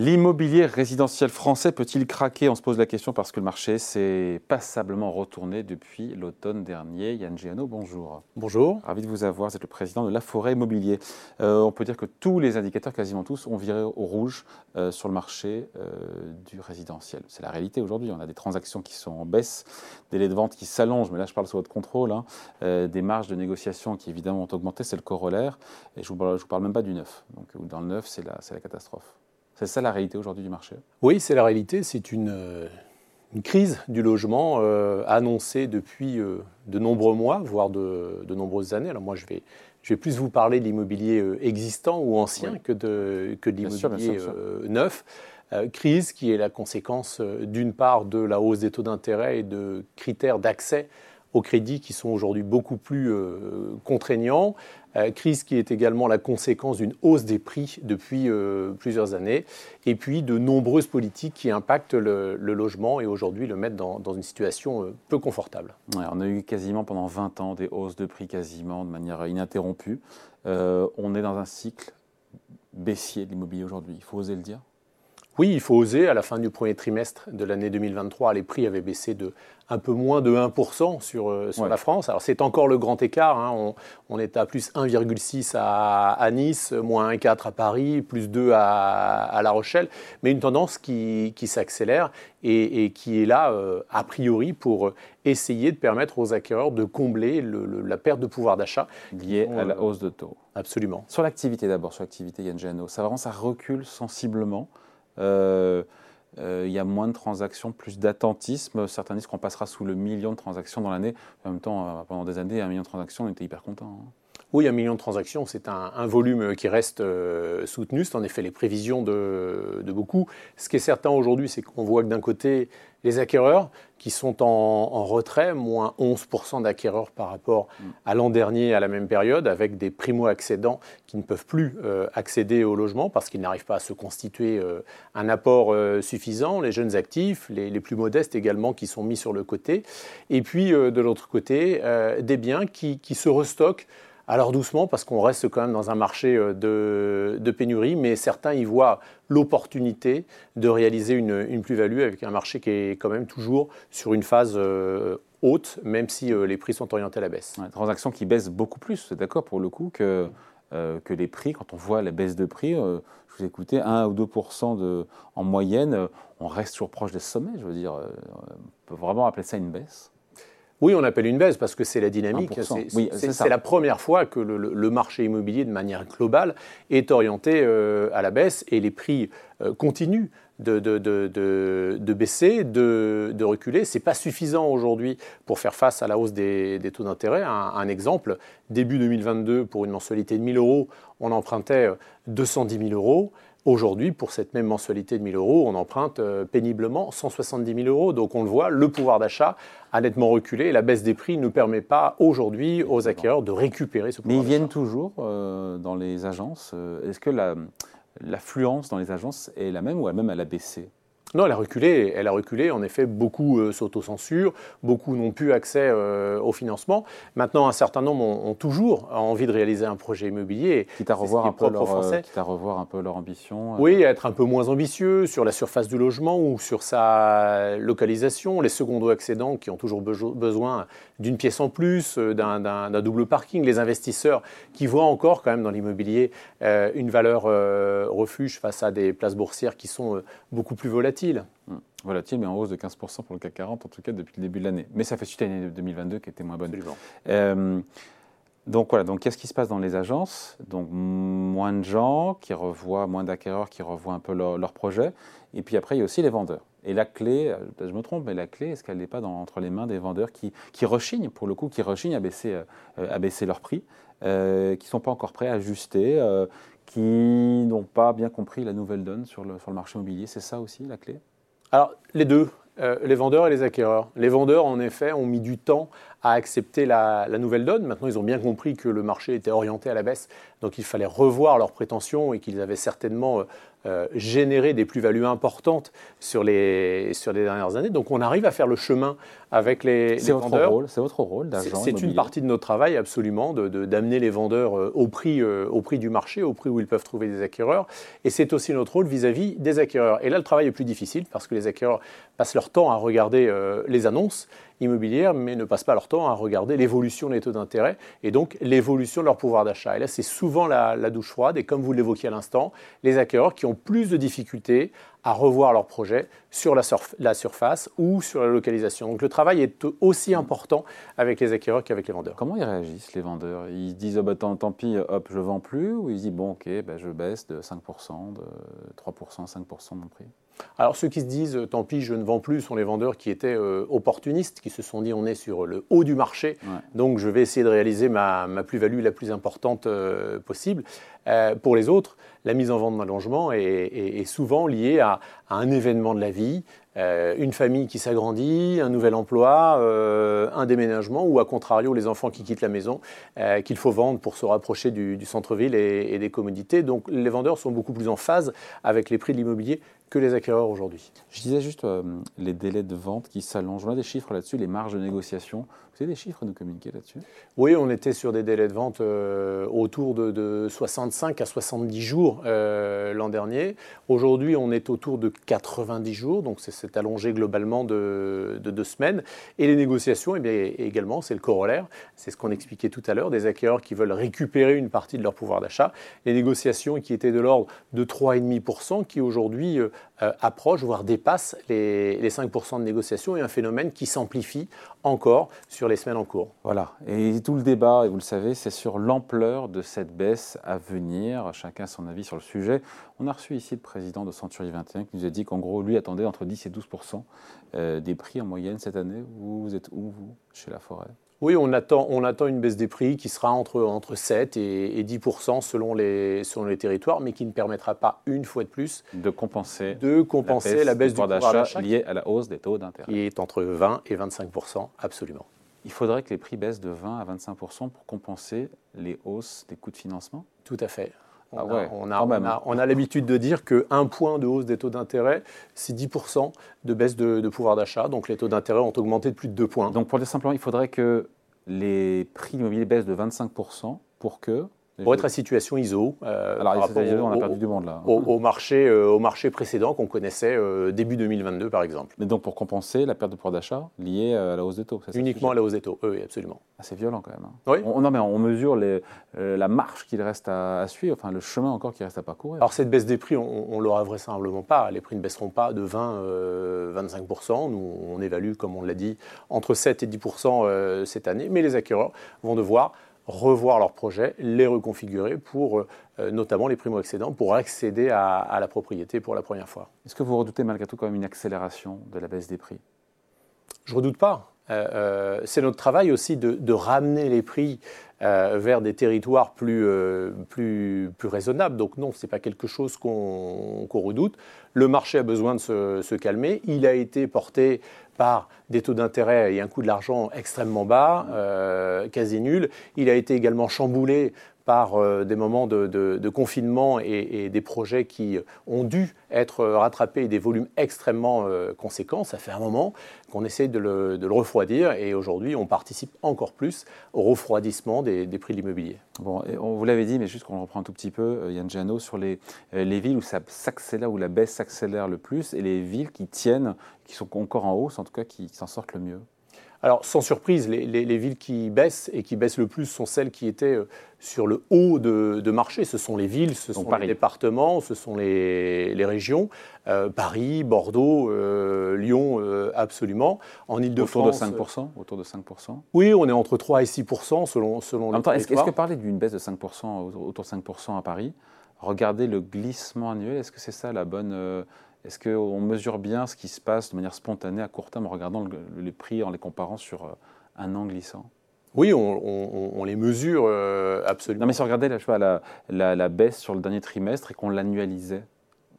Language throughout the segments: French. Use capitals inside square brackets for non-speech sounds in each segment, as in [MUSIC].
L'immobilier résidentiel français peut-il craquer? On se pose la question parce que le marché s'est passablement retourné depuis l'automne dernier. Yann Giano, bonjour. Bonjour. Ravi de vous avoir. Vous êtes le président de la Forêt Immobilier. Euh, on peut dire que tous les indicateurs, quasiment tous, ont viré au rouge euh, sur le marché euh, du résidentiel. C'est la réalité aujourd'hui. On a des transactions qui sont en baisse, des délais de vente qui s'allongent, mais là je parle sous votre contrôle, hein. des marges de négociation qui évidemment ont augmenté, c'est le corollaire. Et je ne vous, parle même pas du neuf. Donc dans le neuf, c'est la, la catastrophe. C'est ça la réalité aujourd'hui du marché Oui, c'est la réalité. C'est une, euh, crise du logement euh, annoncée depuis euh, de nombreux mois, voire de, nombreuses années. Alors moi, je vais, je vais plus vous parler de l'immobilier existant ou ancien que de, que de l'immobilier neuf. crise qui est la conséquence d'une part de la hausse des taux d'intérêt et de critères d'accès au crédit qui sont aujourd'hui beaucoup plus contraignants, euh, crise qui est également la conséquence d'une hausse des prix depuis euh, plusieurs années, et puis de nombreuses politiques qui impactent le, logement et aujourd'hui le mettent dans, une situation euh, peu confortable. on a eu quasiment pendant 20 ans des hausses de prix quasiment de manière ininterrompue. on est dans un cycle baissier de l'immobilier aujourd'hui, il faut oser le dire oui, il faut oser. À la fin du premier trimestre de l'année 2023, les prix avaient baissé de un peu moins de 1% sur, euh, sur la France. Alors c'est encore le grand écart. Hein. On, est à plus 1,6 à, Nice, moins 1,4 à Paris, plus 2 à, La Rochelle. Mais une tendance qui, s'accélère et, qui est là, euh, a priori, pour essayer de permettre aux acquéreurs de combler la perte de pouvoir d'achat. Liée à la euh, hausse de taux. Absolument. Sur l'activité d'abord, sur l'activité Yann Geno, ça, vraiment, ça recule sensiblement. Euh, euh, il y a moins de transactions, plus d'attentisme. Certains disent qu'on passera sous le million de transactions dans l'année. En même temps, euh, pendant des années, un million de transactions, on était hyper content. Hein. Oui, un million de transactions, c'est un, volume qui reste soutenu. C'est en effet les prévisions de, beaucoup. Ce qui est certain aujourd'hui, c'est qu'on voit que d'un côté, les acquéreurs qui sont en, retrait, moins 11% d'acquéreurs par rapport à l'an dernier à la même période, avec des primo-accédants qui ne peuvent plus euh, accéder au logement parce qu'ils n'arrivent pas à se constituer euh, un apport euh, suffisant, les jeunes actifs, les, plus modestes également qui sont mis sur le côté, et puis de l'autre côté, des biens qui se restockent alors doucement, parce qu'on reste quand même dans un marché euh, de, pénurie, mais certains y voient l'opportunité de réaliser une, plus-value avec un marché qui est quand même toujours sur une phase euh, haute, même si euh, les prix sont orientés à la baisse. Ouais, transactions qui baissent beaucoup plus, d'accord, pour le coup, que, les prix. Quand on voit la baisse de prix, je vous écoutais, 1 ou 2% de, en moyenne, on reste toujours proche des sommets, je veux dire, on peut vraiment appeler ça une baisse oui, on appelle une baisse parce que c'est la dynamique. C'est la première fois que le, marché immobilier, de manière globale, est orienté euh, à la baisse et les prix euh, continuent de, de, baisser, de, reculer. Ce n'est pas suffisant aujourd'hui pour faire face à la hausse des, taux d'intérêt. Un, exemple, début 2022, pour une mensualité de 1000 euros, on empruntait 210 euh, 000 euros. Aujourd'hui, pour cette même mensualité de 1000 euros, on emprunte euh, péniblement 170 000 euros. Donc on le voit, le pouvoir d'achat a nettement reculé et la baisse des prix ne permet pas aujourd'hui aux acquéreurs de récupérer ce pouvoir Mais ils viennent toujours euh, dans les agences. Euh, est-ce que l'affluence dans les agences est la même ou même elle a baissé? Non, elle a reculé. Elle a reculé. En effet, beaucoup euh, s'autocensurent, beaucoup n'ont plus accès euh, au financement. Maintenant, un certain nombre ont, toujours envie de réaliser un projet immobilier. Quitte à revoir, un peu, leur, euh, quitte à revoir un peu leur ambition. Oui, être un peu moins ambitieux sur la surface du logement ou sur sa localisation. Les secondos accédants qui ont toujours besoin d'une pièce en plus, d'un double parking. Les investisseurs qui voient encore quand même dans l'immobilier une valeur refuge face à des places boursières qui sont beaucoup plus volatiles volatile. Hmm. Volatile, mais en hausse de 15% pour le CAC 40, en tout cas depuis le début de l'année. Mais ça fait suite à l'année 2022 qui était moins bonne. Euh, donc voilà, donc qu'est-ce qui se passe dans les agences? Donc moins de gens qui revoient, moins d'acquéreurs qui revoient un peu leur, leur, projet. Et puis après, il y a aussi les vendeurs. Et la clé, euh, je me trompe, mais la clé, est-ce qu'elle n'est pas dans, entre les mains des vendeurs qui, qui, rechignent, pour le coup, qui rechignent à baisser, euh, à baisser leur prix, euh, qui ne sont pas encore prêts à ajuster, qui n'ont pas bien compris la nouvelle donne sur le, marché immobilier. C'est ça aussi la clé? Alors, les deux. Euh, les vendeurs et les acquéreurs. Les vendeurs, en effet, ont mis du temps à accepter la, nouvelle donne. Maintenant, ils ont bien compris que le marché était orienté à la baisse, donc il fallait revoir leurs prétentions et qu'ils avaient certainement euh, euh, généré des plus-values importantes sur les, sur les dernières années. Donc on arrive à faire le chemin avec les, les vendeurs. C'est votre rôle d'agent C'est une partie de notre travail, absolument, d'amener de, les vendeurs euh, au prix, euh, au prix du marché, au prix où ils peuvent trouver des acquéreurs. Et c'est aussi notre rôle vis-à-vis des acquéreurs. Et là, le travail est plus difficile parce que les acquéreurs passent leur temps à regarder les annonces immobilières, mais ne passent pas leur temps à regarder l'évolution des taux d'intérêt et donc l'évolution de leur pouvoir d'achat. Et là, c'est souvent la, douche froide. Et comme vous l'évoquiez à l'instant, les acquéreurs qui ont plus de difficultés à revoir leur projet sur la, la, surface ou sur la localisation. Donc le travail est aussi important avec les acquéreurs qu'avec les vendeurs. Comment ils réagissent les vendeurs? Ils disent oh bah, tant, pis, hop, je vends plus? Ou ils disent bon ok, bah, je baisse de 5%, de 3%, 5% mon prix? Alors ceux qui se disent tant pis, je ne vends plus sont les vendeurs qui étaient euh, opportunistes, qui se sont dit on est sur le haut du marché, donc je vais essayer de réaliser ma, plus-value la plus importante euh, possible. Euh, pour les autres, la mise en vente d'un logement est, souvent liée à, un événement de la vie, euh, une famille qui s'agrandit, un nouvel emploi, euh, un déménagement, ou à contrario, les enfants qui quittent la maison, qu'il faut vendre pour se rapprocher du, centre-ville et, et, des commodités. Donc les vendeurs sont beaucoup plus en phase avec les prix de l'immobilier que les acquéreurs aujourd'hui. Je disais juste les délais de vente qui s'allongent. On a des chiffres là-dessus, les marges de négociation. Vous avez des chiffres à nous communiquer là-dessus? Oui, on était sur des délais de vente autour de, de 65 à 70 jours euh, l'an dernier. Aujourd'hui, on est autour de 90 jours, donc c'est allongé globalement de, deux semaines. Et les négociations, eh bien, également, c'est le corollaire. C'est ce qu'on expliquait tout à l'heure, des acquéreurs qui veulent récupérer une partie de leur pouvoir d'achat. Les négociations qui étaient de l'ordre de 3,5%, qui aujourd'hui euh, euh, approchent, voire dépassent les, les 5% de négociations, et un phénomène qui s'amplifie encore sur les semaines en cours. Voilà, et tout le débat, et vous le savez, c'est sur l'ampleur de cette baisse à venir. Chacun a son avis sur le sujet. On a reçu ici le président de Century 21 qui nous a dit qu'en gros, lui attendait entre 10 et 12 euh, des prix en moyenne cette année. Vous, êtes où, vous, chez La Forêt? Oui, on attend, on attend une baisse des prix qui sera entre, entre 7 et, 10 selon les, selon les territoires, mais qui ne permettra pas, une fois de plus, de compenser, de compenser la baisse, du pouvoir d'achat liée à la hausse des taux d'intérêt. Qui est entre 20 et 25 absolument. Il faudrait que les prix baissent de 20 à 25% pour compenser les hausses des coûts de financement? Tout à fait. On, ah a, on, a, l'habitude de dire qu'un point de hausse des taux d'intérêt, c'est 10% de baisse de, pouvoir d'achat. Donc les taux d'intérêt ont augmenté de plus de 2 points. Donc pour dire simplement, il faudrait que les prix immobiliers baissent de 25% pour que pour être à situation ISO, euh, Alors, on a perdu du monde là. Au, marché, euh, au marché précédent qu'on connaissait euh, début 2022 par exemple. Mais donc pour compenser la perte de pouvoir d'achat liée à la hausse des taux Uniquement à la hausse des taux, oui, absolument. Ah, c'est violent quand même. Hein. Oui. On, non, mais on mesure les, la marche qu'il reste à, suivre, enfin le chemin encore qui reste à parcourir. Alors cette baisse des prix, on ne l'aura vraisemblablement pas. Les prix ne baisseront pas de 20-25%. Nous, on évalue, comme on l'a dit, entre 7 et 10% cette année. Mais les acquéreurs vont devoir revoir leurs projets, les reconfigurer pour euh, notamment les primo-accédants pour accéder à, la propriété pour la première fois. Est-ce que vous redoutez malgré tout quand même une accélération de la baisse des prix? Je ne redoute pas. Euh, euh, c'est notre travail aussi de, ramener les prix vers des territoires plus, plus, plus raisonnables. Donc non, ce n'est pas quelque chose qu'on redoute. Le marché a besoin de se, se, calmer. Il a été porté par des taux d'intérêt et un coût de l'argent extrêmement bas, euh, quasi nul. Il a été également chamboulé par euh, des moments de, confinement et, des projets qui ont dû être rattrapés et des volumes extrêmement euh, conséquents. Ça fait un moment qu'on essaie de le, refroidir et aujourd'hui on participe encore plus au refroidissement des, prix de l'immobilier. Bon, on vous l'avait dit, mais juste qu'on reprend un tout petit peu, Yann Giano, sur les, les villes où ça s'accélère, où la baisse s'accélère le plus et les villes qui tiennent, qui sont encore en hausse, en tout cas qui s'en sortent le mieux. Alors, sans surprise, les, villes qui baissent et qui baissent le plus sont celles qui étaient euh, sur le haut de, marché. Ce sont les villes, ce sont les départements, ce sont les, régions. Euh, Paris, Bordeaux, euh, Lyon, absolument. En Ile-de-France. Autour de 5%, autour de 5% Oui, on est entre 3 et 6% selon, selon les Est-ce que parler d'une baisse de 5%, autour de 5% à Paris, regardez le glissement annuel, est-ce que c'est ça la bonne est-ce qu'on mesure bien ce qui se passe de manière spontanée à court terme en regardant les prix, en les comparant sur euh, un an glissant? Oui, on, les mesure euh, absolument. Non, mais si on regardait la, la, la, baisse sur le dernier trimestre et qu'on l'annualisait,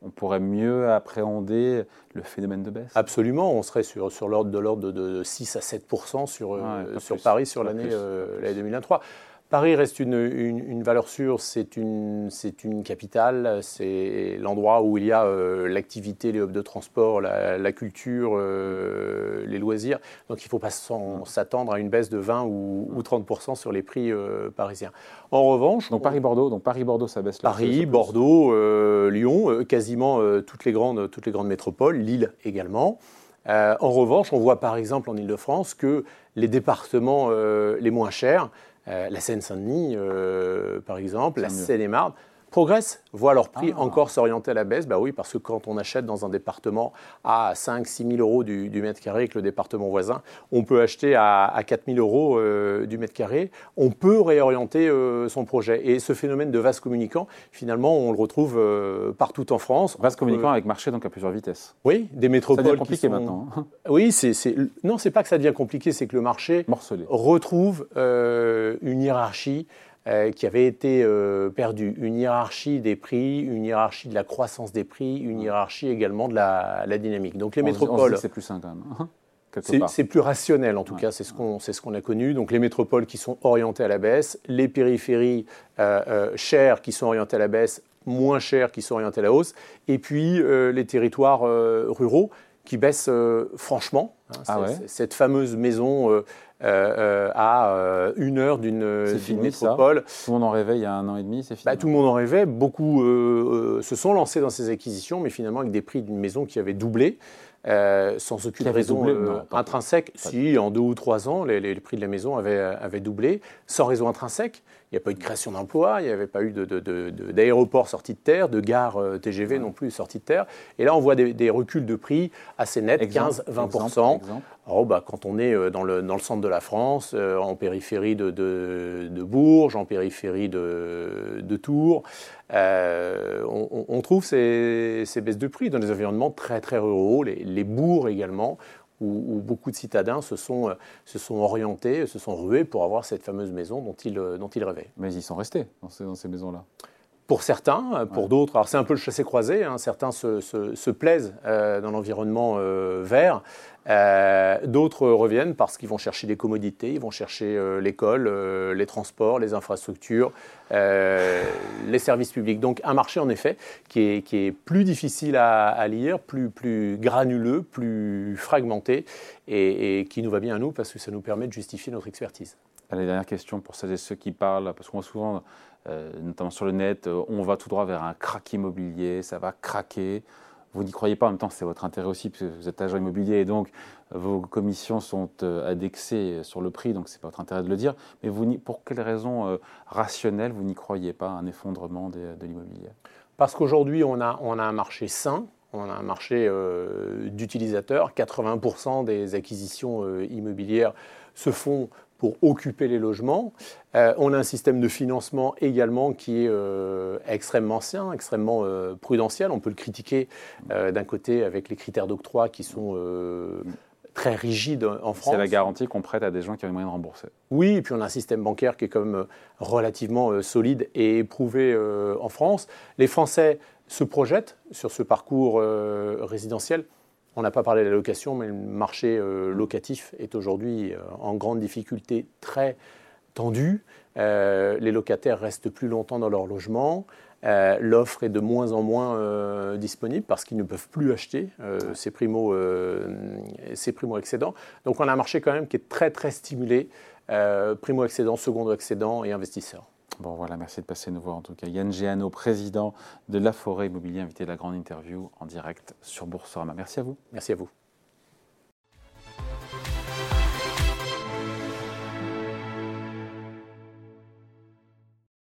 on pourrait mieux appréhender le phénomène de baisse? Absolument, on serait sur, sur l'ordre de l'ordre de, 6 à 7 sur, euh, sur Paris sur l'année 2023. Paris reste une, valeur sûre, c'est une, une, capitale, c'est l'endroit où il y a euh, l'activité, les hubs de transport, la, culture, euh, les loisirs. Donc il ne faut pas s'attendre à une baisse de 20 ou, 30% sur les prix euh, parisiens. En revanche... Donc Paris-Bordeaux, donc Paris-Bordeaux, ça baisse là Paris, Bordeaux, Lyon, quasiment toutes, les grandes, toutes les grandes métropoles, Lille également. en revanche, on voit par exemple en Ile-de-France que les départements les moins chers, la Seine-Saint-Denis, euh, par exemple, la Seine-et-Marne, progressent, voient leur prix ah. encore s'orienter à la baisse. Bah oui, parce que quand on achète dans un département à 5 6 000 euros du, mètre carré avec le département voisin, on peut acheter à, à 4 000 euros euh, du mètre carré. On peut réorienter son projet. Et ce phénomène de vase communicant, finalement, on le retrouve partout en France. Vase communicant avec marché donc à plusieurs vitesses. Oui, des métropoles. Ça devient compliqué maintenant. Hein. [LAUGHS] Oui, c'est, non, c'est pas que ça devient compliqué, c'est que le marché retrouve une hiérarchie euh, qui avait été euh, perdue. Une hiérarchie des prix, une hiérarchie de la croissance des prix, une hiérarchie également de la, dynamique. Donc les métropoles. C'est plus sain quand même. Hein, c'est plus rationnel en tout cas, c'est ce qu'on ce a connu. Donc les métropoles qui sont orientées à la baisse, les périphéries euh, chères qui sont orientées à la baisse, moins chères qui sont orientées à la hausse, et puis les territoires ruraux qui baissent franchement. Hein, ah cette fameuse maison euh, euh, à euh, une heure d'une métropole. Tout le monde en rêvait il y a un an et demi, c'est fini. Bah, tout le monde en rêvait. Beaucoup se sont lancés dans ces acquisitions, mais finalement avec des prix d'une maison qui avait doublé. sans aucune raison intrinsèque. Si, en deux ou trois ans, les, prix de la maison avaient, avaient, doublé, sans raison intrinsèque. Il n'y a pas eu de création d'emplois, il n'y avait pas eu d'aéroport de, sorti de terre, de gare TGV non plus sorti de terre. Et là, on voit des, reculs de prix assez nets, 15-20%. Oh, bah, quand on est dans le, dans le centre de la France, euh, en périphérie de, de, Bourges, en périphérie de, de Tours. Euh, on, trouve ces, ces, baisses de prix dans des environnements très très ruraux, les, les bourgs également, où, beaucoup de citadins se sont, se sont orientés, se sont rués pour avoir cette fameuse maison dont ils, dont ils rêvaient. Mais ils sont restés dans ces, dans ces maisons-là pour certains, pour d'autres, alors c'est un peu le chassé-croisé, hein, certains se, se, plaisent euh, dans l'environnement vert, euh, d'autres reviennent parce qu'ils vont chercher des commodités, ils vont chercher euh, l'école, euh, les transports, les infrastructures, [LAUGHS] les services publics. Donc un marché en effet qui est, qui est plus difficile à, lire, plus, plus granuleux, plus fragmenté et, qui nous va bien à nous parce que ça nous permet de justifier notre expertise. Allez, dernière question pour celles et ceux qui parlent, parce qu'on voit souvent, notamment sur le net, on va tout droit vers un crack immobilier, ça va craquer vous n'y croyez pas, en même temps c'est votre intérêt aussi, puisque vous êtes agent immobilier et donc vos commissions sont euh, indexées sur le prix, donc c'est votre intérêt de le dire. Mais vous, pour quelles raisons euh, rationnelles vous n'y croyez pas un effondrement de l'immobilier? Parce qu'aujourd'hui on a, on a un marché sain, on a un marché euh, d'utilisateurs. 80% des acquisitions immobilières se font pour occuper les logements. Euh, on a un système de financement également qui est euh, extrêmement sain, extrêmement euh, prudentiel. On peut le critiquer d'un côté avec les critères d'octroi qui sont très rigides en France. C'est la garantie qu'on prête à des gens qui ont les moyens de rembourser. Oui, et puis on a un système bancaire qui est quand même relativement solide et éprouvé en France. Les Français se projettent sur ce parcours résidentiel. On n'a pas parlé de la location, mais le marché euh, locatif est aujourd'hui euh, en grande difficulté, très tendu. Euh, les locataires restent plus longtemps dans leur logement. L'offre est de moins en moins disponible parce qu'ils ne peuvent plus acheter ces primo, ces primo excédents. Donc on a un marché quand même qui est très très stimulé, primo excédent, second excédent et investisseurs. Bon voilà, merci de passer nous voir en tout cas. Yann Géano, président de La Forêt Immobilier, invité de la grande interview en direct sur Boursorama. Merci à vous. Merci à vous.